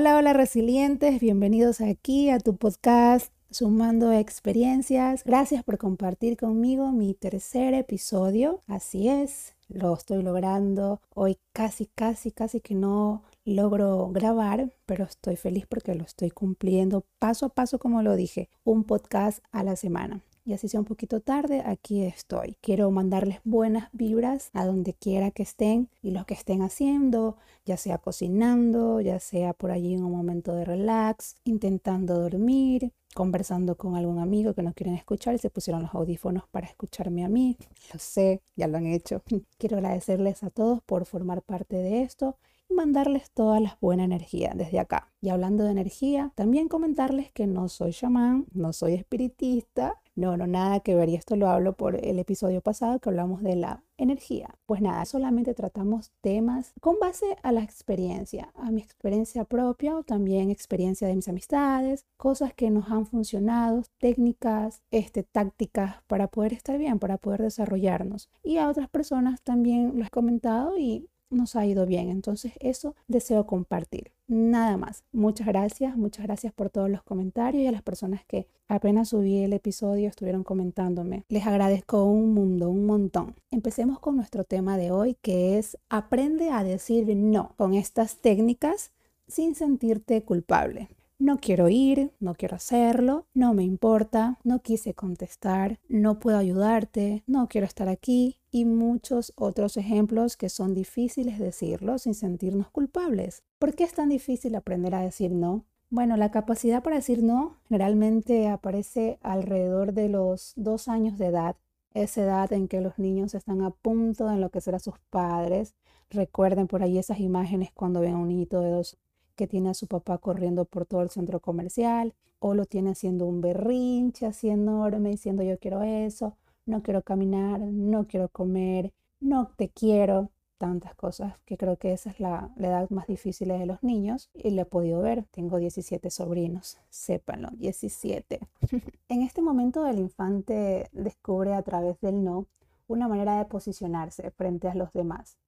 Hola, hola resilientes, bienvenidos aquí a tu podcast Sumando Experiencias. Gracias por compartir conmigo mi tercer episodio. Así es, lo estoy logrando. Hoy casi, casi, casi que no logro grabar, pero estoy feliz porque lo estoy cumpliendo paso a paso, como lo dije, un podcast a la semana y así sea un poquito tarde, aquí estoy. Quiero mandarles buenas vibras a donde quiera que estén y lo que estén haciendo, ya sea cocinando, ya sea por allí en un momento de relax, intentando dormir, conversando con algún amigo que no quieren escuchar y se pusieron los audífonos para escucharme a mí. Lo sé, ya lo han hecho. Quiero agradecerles a todos por formar parte de esto y mandarles todas las buenas energías desde acá. Y hablando de energía, también comentarles que no soy chamán, no soy espiritista, no, no, nada que ver. Y esto lo hablo por el episodio pasado que hablamos de la energía. Pues nada, solamente tratamos temas con base a la experiencia, a mi experiencia propia o también experiencia de mis amistades, cosas que nos han funcionado, técnicas, este, tácticas para poder estar bien, para poder desarrollarnos. Y a otras personas también lo he comentado y nos ha ido bien. Entonces eso deseo compartir. Nada más. Muchas gracias, muchas gracias por todos los comentarios y a las personas que apenas subí el episodio estuvieron comentándome. Les agradezco un mundo, un montón. Empecemos con nuestro tema de hoy que es aprende a decir no con estas técnicas sin sentirte culpable. No quiero ir, no quiero hacerlo, no me importa, no quise contestar, no puedo ayudarte, no quiero estar aquí y muchos otros ejemplos que son difíciles decirlo sin sentirnos culpables. ¿Por qué es tan difícil aprender a decir no? Bueno, la capacidad para decir no generalmente aparece alrededor de los dos años de edad, esa edad en que los niños están a punto de enloquecer a sus padres. Recuerden por ahí esas imágenes cuando ven a un niñito de dos que tiene a su papá corriendo por todo el centro comercial o lo tiene haciendo un berrinche así enorme diciendo yo quiero eso, no quiero caminar, no quiero comer, no te quiero, tantas cosas que creo que esa es la, edad más difícil de los niños y lo he podido ver. Tengo 17 sobrinos, sépanlo, 17. en este momento el infante descubre a través del no una manera de posicionarse frente a los demás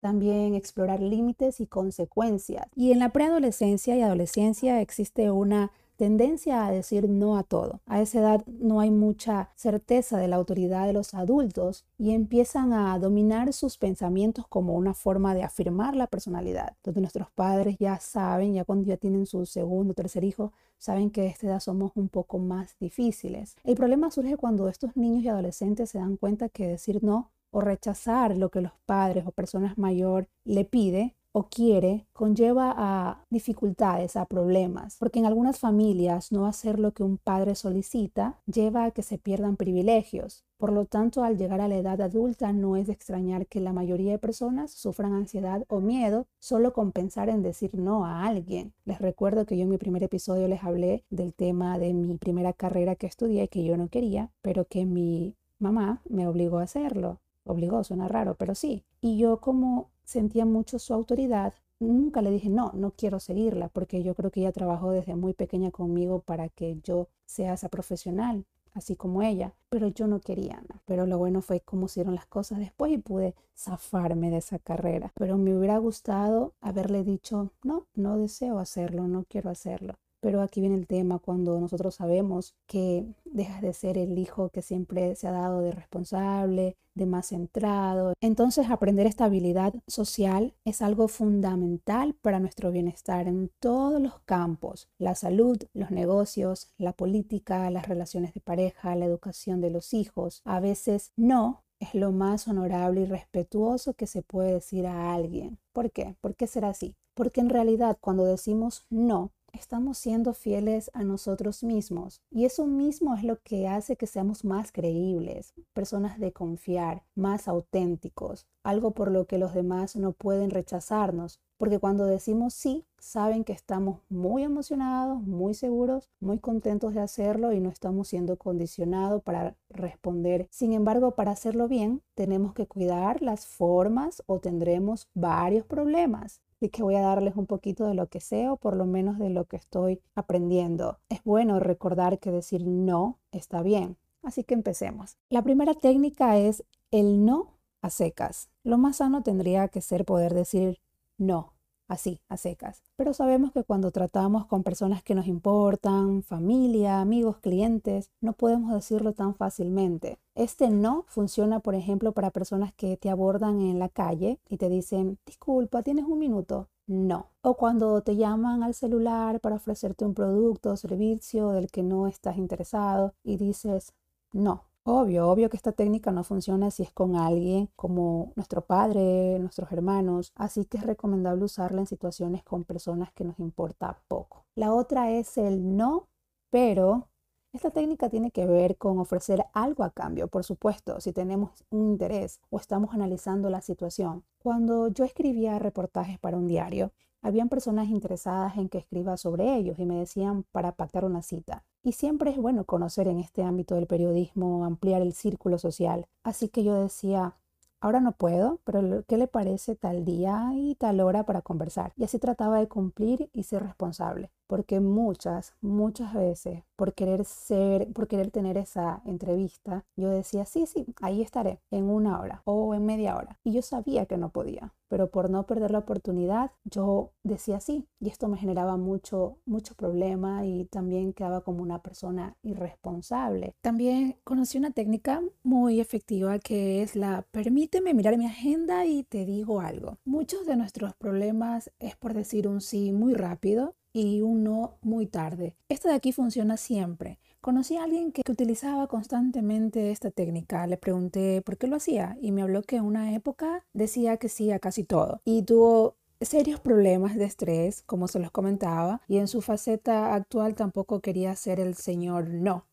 también explorar límites y consecuencias. Y en la preadolescencia y adolescencia existe una tendencia a decir no a todo. A esa edad no hay mucha certeza de la autoridad de los adultos y empiezan a dominar sus pensamientos como una forma de afirmar la personalidad, donde nuestros padres ya saben, ya cuando ya tienen su segundo o tercer hijo, saben que a esta edad somos un poco más difíciles. El problema surge cuando estos niños y adolescentes se dan cuenta que decir no o rechazar lo que los padres o personas mayor le pide o quiere conlleva a dificultades, a problemas, porque en algunas familias no hacer lo que un padre solicita lleva a que se pierdan privilegios. Por lo tanto, al llegar a la edad adulta no es de extrañar que la mayoría de personas sufran ansiedad o miedo solo con pensar en decir no a alguien. Les recuerdo que yo en mi primer episodio les hablé del tema de mi primera carrera que estudié que yo no quería, pero que mi mamá me obligó a hacerlo obligó, suena raro, pero sí. Y yo como sentía mucho su autoridad, nunca le dije, no, no quiero seguirla, porque yo creo que ella trabajó desde muy pequeña conmigo para que yo sea esa profesional, así como ella, pero yo no quería. Pero lo bueno fue cómo hicieron las cosas después y pude zafarme de esa carrera. Pero me hubiera gustado haberle dicho, no, no deseo hacerlo, no quiero hacerlo. Pero aquí viene el tema cuando nosotros sabemos que dejas de ser el hijo que siempre se ha dado de responsable, de más centrado. Entonces aprender esta habilidad social es algo fundamental para nuestro bienestar en todos los campos. La salud, los negocios, la política, las relaciones de pareja, la educación de los hijos. A veces no es lo más honorable y respetuoso que se puede decir a alguien. ¿Por qué? ¿Por qué será así? Porque en realidad cuando decimos no, estamos siendo fieles a nosotros mismos. Y eso mismo es lo que hace que seamos más creíbles, personas de confiar, más auténticos, algo por lo que los demás no pueden rechazarnos. Porque cuando decimos sí, saben que estamos muy emocionados, muy seguros, muy contentos de hacerlo y no estamos siendo condicionados para responder. Sin embargo, para hacerlo bien, tenemos que cuidar las formas o tendremos varios problemas. Así que voy a darles un poquito de lo que sé o por lo menos de lo que estoy aprendiendo. Es bueno recordar que decir no está bien. Así que empecemos. La primera técnica es el no a secas. Lo más sano tendría que ser poder decir no así, a secas. Pero sabemos que cuando tratamos con personas que nos importan, familia, amigos, clientes, no podemos decirlo tan fácilmente. Este no funciona, por ejemplo, para personas que te abordan en la calle y te dicen, disculpa, ¿tienes un minuto? No. O cuando te llaman al celular para ofrecerte un producto o servicio del que no estás interesado y dices, no, Obvio, obvio que esta técnica no funciona si es con alguien como nuestro padre, nuestros hermanos, así que es recomendable usarla en situaciones con personas que nos importa poco. La otra es el no, pero esta técnica tiene que ver con ofrecer algo a cambio, por supuesto, si tenemos un interés o estamos analizando la situación. Cuando yo escribía reportajes para un diario, habían personas interesadas en que escriba sobre ellos y me decían para pactar una cita. Y siempre es bueno conocer en este ámbito del periodismo, ampliar el círculo social. Así que yo decía, ahora no puedo, pero ¿qué le parece tal día y tal hora para conversar? Y así trataba de cumplir y ser responsable porque muchas, muchas veces por querer ser, por querer tener esa entrevista, yo decía, sí, sí, ahí estaré en una hora o en media hora. Y yo sabía que no podía, pero por no perder la oportunidad, yo decía sí. Y esto me generaba mucho, mucho problema y también quedaba como una persona irresponsable. También conocí una técnica muy efectiva que es la permíteme mirar mi agenda y te digo algo. Muchos de nuestros problemas es por decir un sí muy rápido y un no muy tarde. Esto de aquí funciona siempre. Conocí a alguien que, utilizaba constantemente esta técnica. Le pregunté por qué lo hacía y me habló que en una época decía que sí a casi todo y tuvo serios problemas de estrés, como se los comentaba, y en su faceta actual tampoco quería ser el señor no.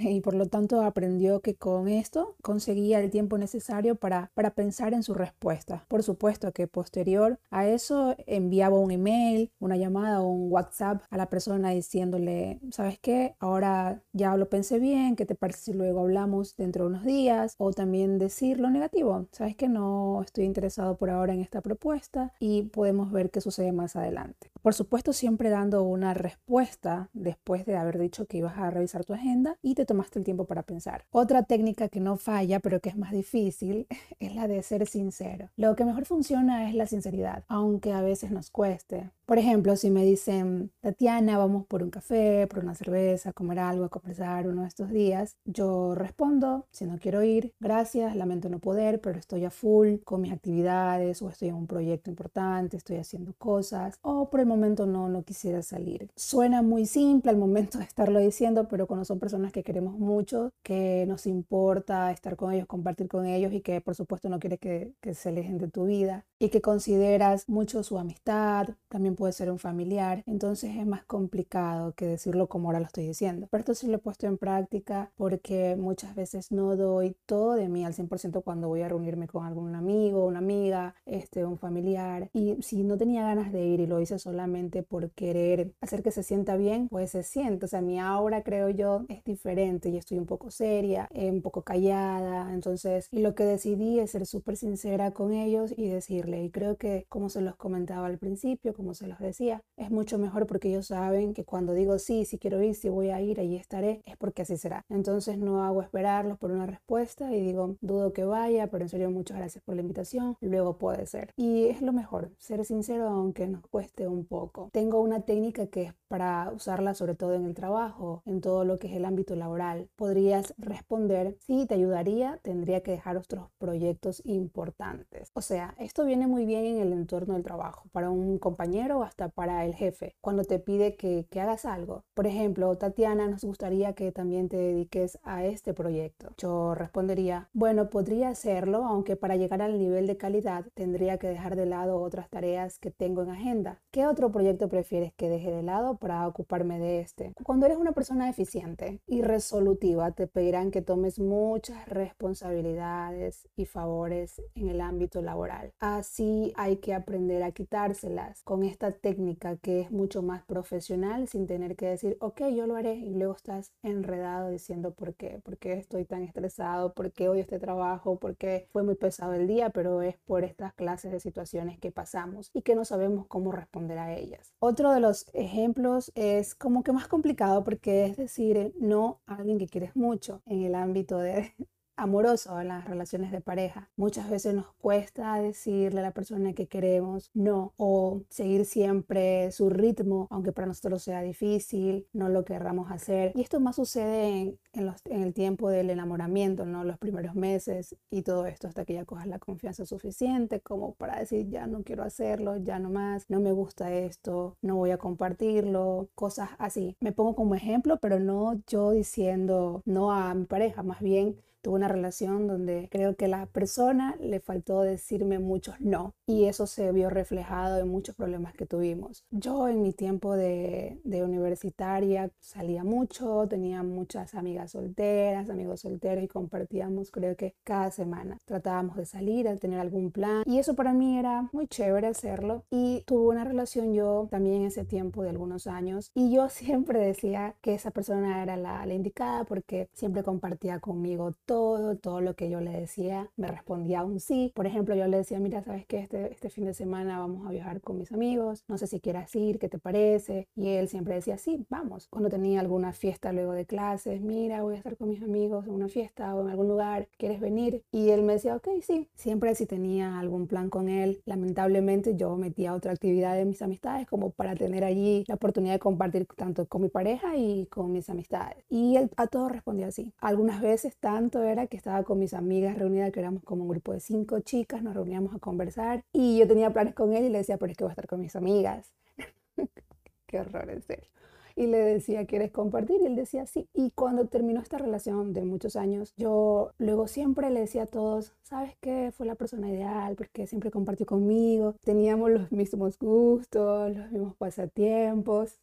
Y por lo tanto aprendió que con esto conseguía el tiempo necesario para, para pensar en su respuesta. Por supuesto que posterior a eso enviaba un email, una llamada o un WhatsApp a la persona diciéndole, ¿sabes qué? Ahora ya lo pensé bien, ¿qué te parece si luego hablamos dentro de unos días? O también decir lo negativo, ¿sabes que no estoy interesado por ahora en esta propuesta y podemos ver qué sucede más adelante? Por supuesto, siempre dando una respuesta después de haber dicho que ibas a revisar tu agenda y te tomaste el tiempo para pensar. Otra técnica que no falla, pero que es más difícil, es la de ser sincero. Lo que mejor funciona es la sinceridad, aunque a veces nos cueste. Por ejemplo, si me dicen, Tatiana, vamos por un café, por una cerveza, a comer algo, a conversar uno de estos días, yo respondo, si no quiero ir, gracias, lamento no poder, pero estoy a full con mis actividades o estoy en un proyecto importante, estoy haciendo cosas o por el momento no, no quisiera salir. Suena muy simple al momento de estarlo diciendo, pero cuando son personas que queremos mucho, que nos importa estar con ellos, compartir con ellos y que por supuesto no quieres que, que se alejen de tu vida y que consideras mucho su amistad, también puede ser un familiar, entonces es más complicado que decirlo como ahora lo estoy diciendo. Pero esto sí lo he puesto en práctica porque muchas veces no doy todo de mí al 100% cuando voy a reunirme con algún amigo, una amiga, este, un familiar. Y si no tenía ganas de ir y lo hice solamente por querer hacer que se sienta bien, pues se siente. O sea, mi aura, creo yo, es diferente y estoy un poco seria, eh, un poco callada. Entonces, y lo que decidí es ser súper sincera con ellos y decirle. Y creo que, como se los comentaba al principio, como se los decía, es mucho mejor porque ellos saben que cuando digo sí, si quiero ir, si voy a ir, ahí estaré, es porque así será. Entonces no hago esperarlos por una respuesta y digo, dudo que vaya, pero en serio muchas gracias por la invitación, luego puede ser. Y es lo mejor, ser sincero aunque nos cueste un poco. Tengo una técnica que es para usarla sobre todo en el trabajo, en todo lo que es el ámbito laboral. Podrías responder, sí, te ayudaría, tendría que dejar otros proyectos importantes. O sea, esto viene muy bien en el entorno del trabajo, para un compañero hasta para el jefe cuando te pide que, que hagas algo. Por ejemplo, Tatiana, nos gustaría que también te dediques a este proyecto. Yo respondería, bueno, podría hacerlo, aunque para llegar al nivel de calidad tendría que dejar de lado otras tareas que tengo en agenda. ¿Qué otro proyecto prefieres que deje de lado para ocuparme de este? Cuando eres una persona eficiente y resolutiva, te pedirán que tomes muchas responsabilidades y favores en el ámbito laboral. Así hay que aprender a quitárselas con esta técnica que es mucho más profesional sin tener que decir, ok, yo lo haré y luego estás enredado diciendo por qué, por qué estoy tan estresado, por qué hoy este trabajo, por qué fue muy pesado el día, pero es por estas clases de situaciones que pasamos y que no sabemos cómo responder a ellas. Otro de los ejemplos es como que más complicado porque es decir no a alguien que quieres mucho en el ámbito de amoroso en las relaciones de pareja. Muchas veces nos cuesta decirle a la persona que queremos no o seguir siempre su ritmo, aunque para nosotros sea difícil, no lo querramos hacer. Y esto más sucede en, los, en el tiempo del enamoramiento, ¿no? Los primeros meses y todo esto hasta que ya cojas la confianza suficiente como para decir ya no quiero hacerlo, ya no más, no me gusta esto, no voy a compartirlo, cosas así. Me pongo como ejemplo, pero no yo diciendo no a mi pareja, más bien tuve una relación donde creo que la persona le faltó decirme muchos no y eso se vio reflejado en muchos problemas que tuvimos. Yo en mi tiempo de, de universitaria salía mucho, tenía muchas amigas solteras, amigos solteros y compartíamos creo que cada semana. Tratábamos de salir, de tener algún plan y eso para mí era muy chévere hacerlo y tuve una relación yo también ese tiempo de algunos años y yo siempre decía que esa persona era la, la indicada porque siempre compartía conmigo todo, todo lo que yo le decía, me respondía un sí. Por ejemplo, yo le decía, mira, ¿sabes qué? Este, este fin de semana vamos a viajar con mis amigos, no sé si quieras ir, ¿qué te parece? Y él siempre decía, sí, vamos. Cuando tenía alguna fiesta luego de clases, mira, voy a estar con mis amigos en una fiesta o en algún lugar, ¿quieres venir? Y él me decía, ok, sí. Siempre si tenía algún plan con él, lamentablemente yo metía otra actividad de mis amistades como para tener allí la oportunidad de compartir tanto con mi pareja y con mis amistades. Y él a todo respondía así. Algunas veces tanto era que estaba con mis amigas reunidas, que éramos como un grupo de cinco chicas, nos reuníamos a conversar y yo tenía planes con él y le decía, pero es que voy a estar con mis amigas. Qué horror, en serio. Y le decía, ¿quieres compartir? Y él decía, sí. Y cuando terminó esta relación de muchos años, yo luego siempre le decía a todos, ¿sabes qué? Fue la persona ideal porque siempre compartió conmigo, teníamos los mismos gustos, los mismos pasatiempos.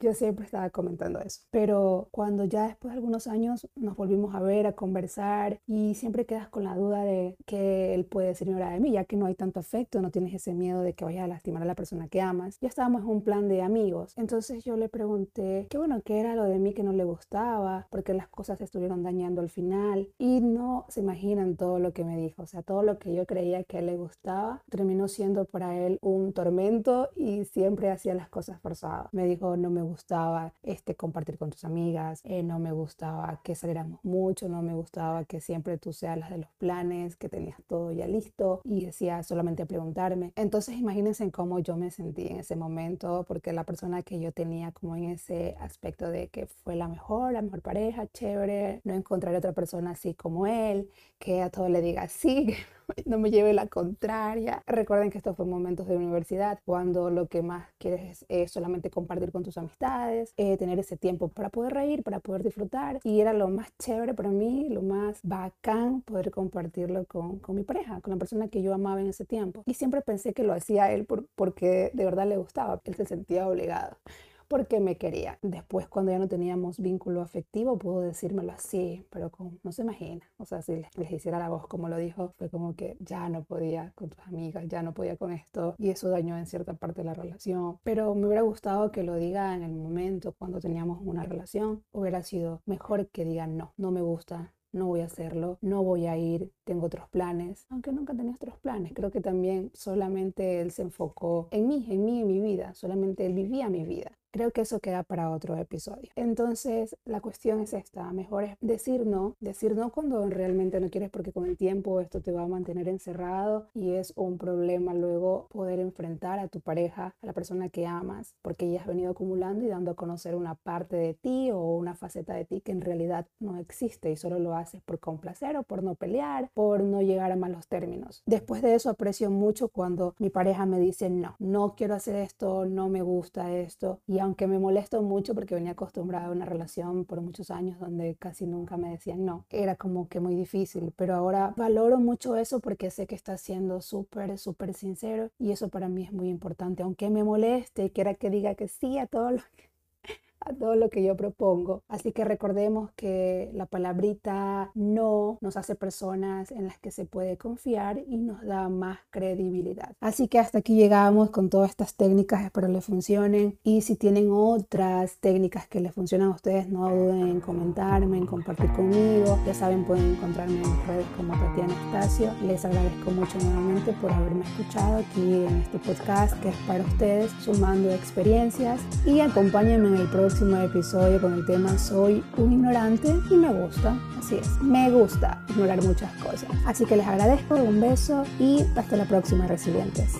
Yo siempre estaba comentando eso. Pero cuando ya después de algunos años nos volvimos a ver, a conversar y siempre quedas con la duda de que él puede ser hora de mí, ya que no hay tanto afecto, no tienes ese miedo de que vaya a lastimar a la persona que amas. Ya estábamos en un plan de amigos. Entonces yo le pregunté, qué bueno, ¿qué era lo de mí que no le gustaba? Porque las cosas se estuvieron dañando al final. Y no se imaginan todo lo que me dijo. O sea, todo lo que yo creía que a él le gustaba terminó siendo para él un tormento y siempre hacía las cosas forzadas. Me dijo, no me gustaba este, compartir con tus amigas, eh, no me gustaba que saliéramos mucho, no me gustaba que siempre tú seas las de los planes, que tenías todo ya listo y decía solamente preguntarme. Entonces imagínense cómo yo me sentí en ese momento, porque la persona que yo tenía como en ese aspecto de que fue la mejor, la mejor pareja, chévere, no encontrar otra persona así como él, que a todo le diga sí, no me lleve la contraria. Recuerden que estos fue momentos de universidad, cuando lo que más quieres es, solamente compartir con tus amistades, eh, tener ese tiempo para poder reír, para poder disfrutar. Y era lo más chévere para mí, lo más bacán poder compartirlo con, con mi pareja, con la persona que yo amaba en ese tiempo. Y siempre pensé que lo hacía él por, porque de verdad le gustaba, él se sentía obligado porque me quería. Después, cuando ya no teníamos vínculo afectivo, pudo decírmelo así, pero como, no se imagina. O sea, si les, hiciera la voz como lo dijo, fue como que ya no podía con tus amigas, ya no podía con esto, y eso dañó en cierta parte la relación. Pero me hubiera gustado que lo diga en el momento cuando teníamos una relación. Hubiera sido mejor que diga no, no me gusta, no voy a hacerlo, no voy a ir, tengo otros planes, aunque nunca tenía otros planes. Creo que también solamente él se enfocó en mí, en mí, en mi vida, solamente él vivía mi vida. Creo que eso queda para otro episodio. Entonces, la cuestión es esta, mejor es decir no, decir no cuando realmente no quieres porque con el tiempo esto te va a mantener encerrado y es un problema luego poder enfrentar a tu pareja, a la persona que amas, porque ya has venido acumulando y dando a conocer una parte de ti o una faceta de ti que en realidad no existe y solo lo haces por complacer o por no pelear, por no llegar a malos términos. Después de eso aprecio mucho cuando mi pareja me dice no, no quiero hacer esto, no me gusta esto y aunque me molesto mucho porque venía acostumbrada a una relación por muchos años donde casi nunca me decían no, era como que muy difícil, pero ahora valoro mucho eso porque sé que está siendo súper, súper sincero y eso para mí es muy importante, aunque me moleste, quiera que diga que sí a todo lo que a todo lo que yo propongo. Así que recordemos que la palabrita no nos hace personas en las que se puede confiar y nos da más credibilidad. Así que hasta aquí llegamos con todas estas técnicas, espero les funcionen. Y si tienen otras técnicas que les funcionan a ustedes, no duden en comentarme, en compartir conmigo. Ya saben, pueden encontrarme en redes como Tatiana Estacio. Les agradezco mucho nuevamente por haberme escuchado aquí en este podcast que es para ustedes, sumando experiencias. Y acompáñenme en el próximo próximo episodio con el tema Soy un ignorante y me gusta. Así es, me gusta ignorar muchas cosas. Así que les agradezco, un beso y hasta la próxima, resilientes.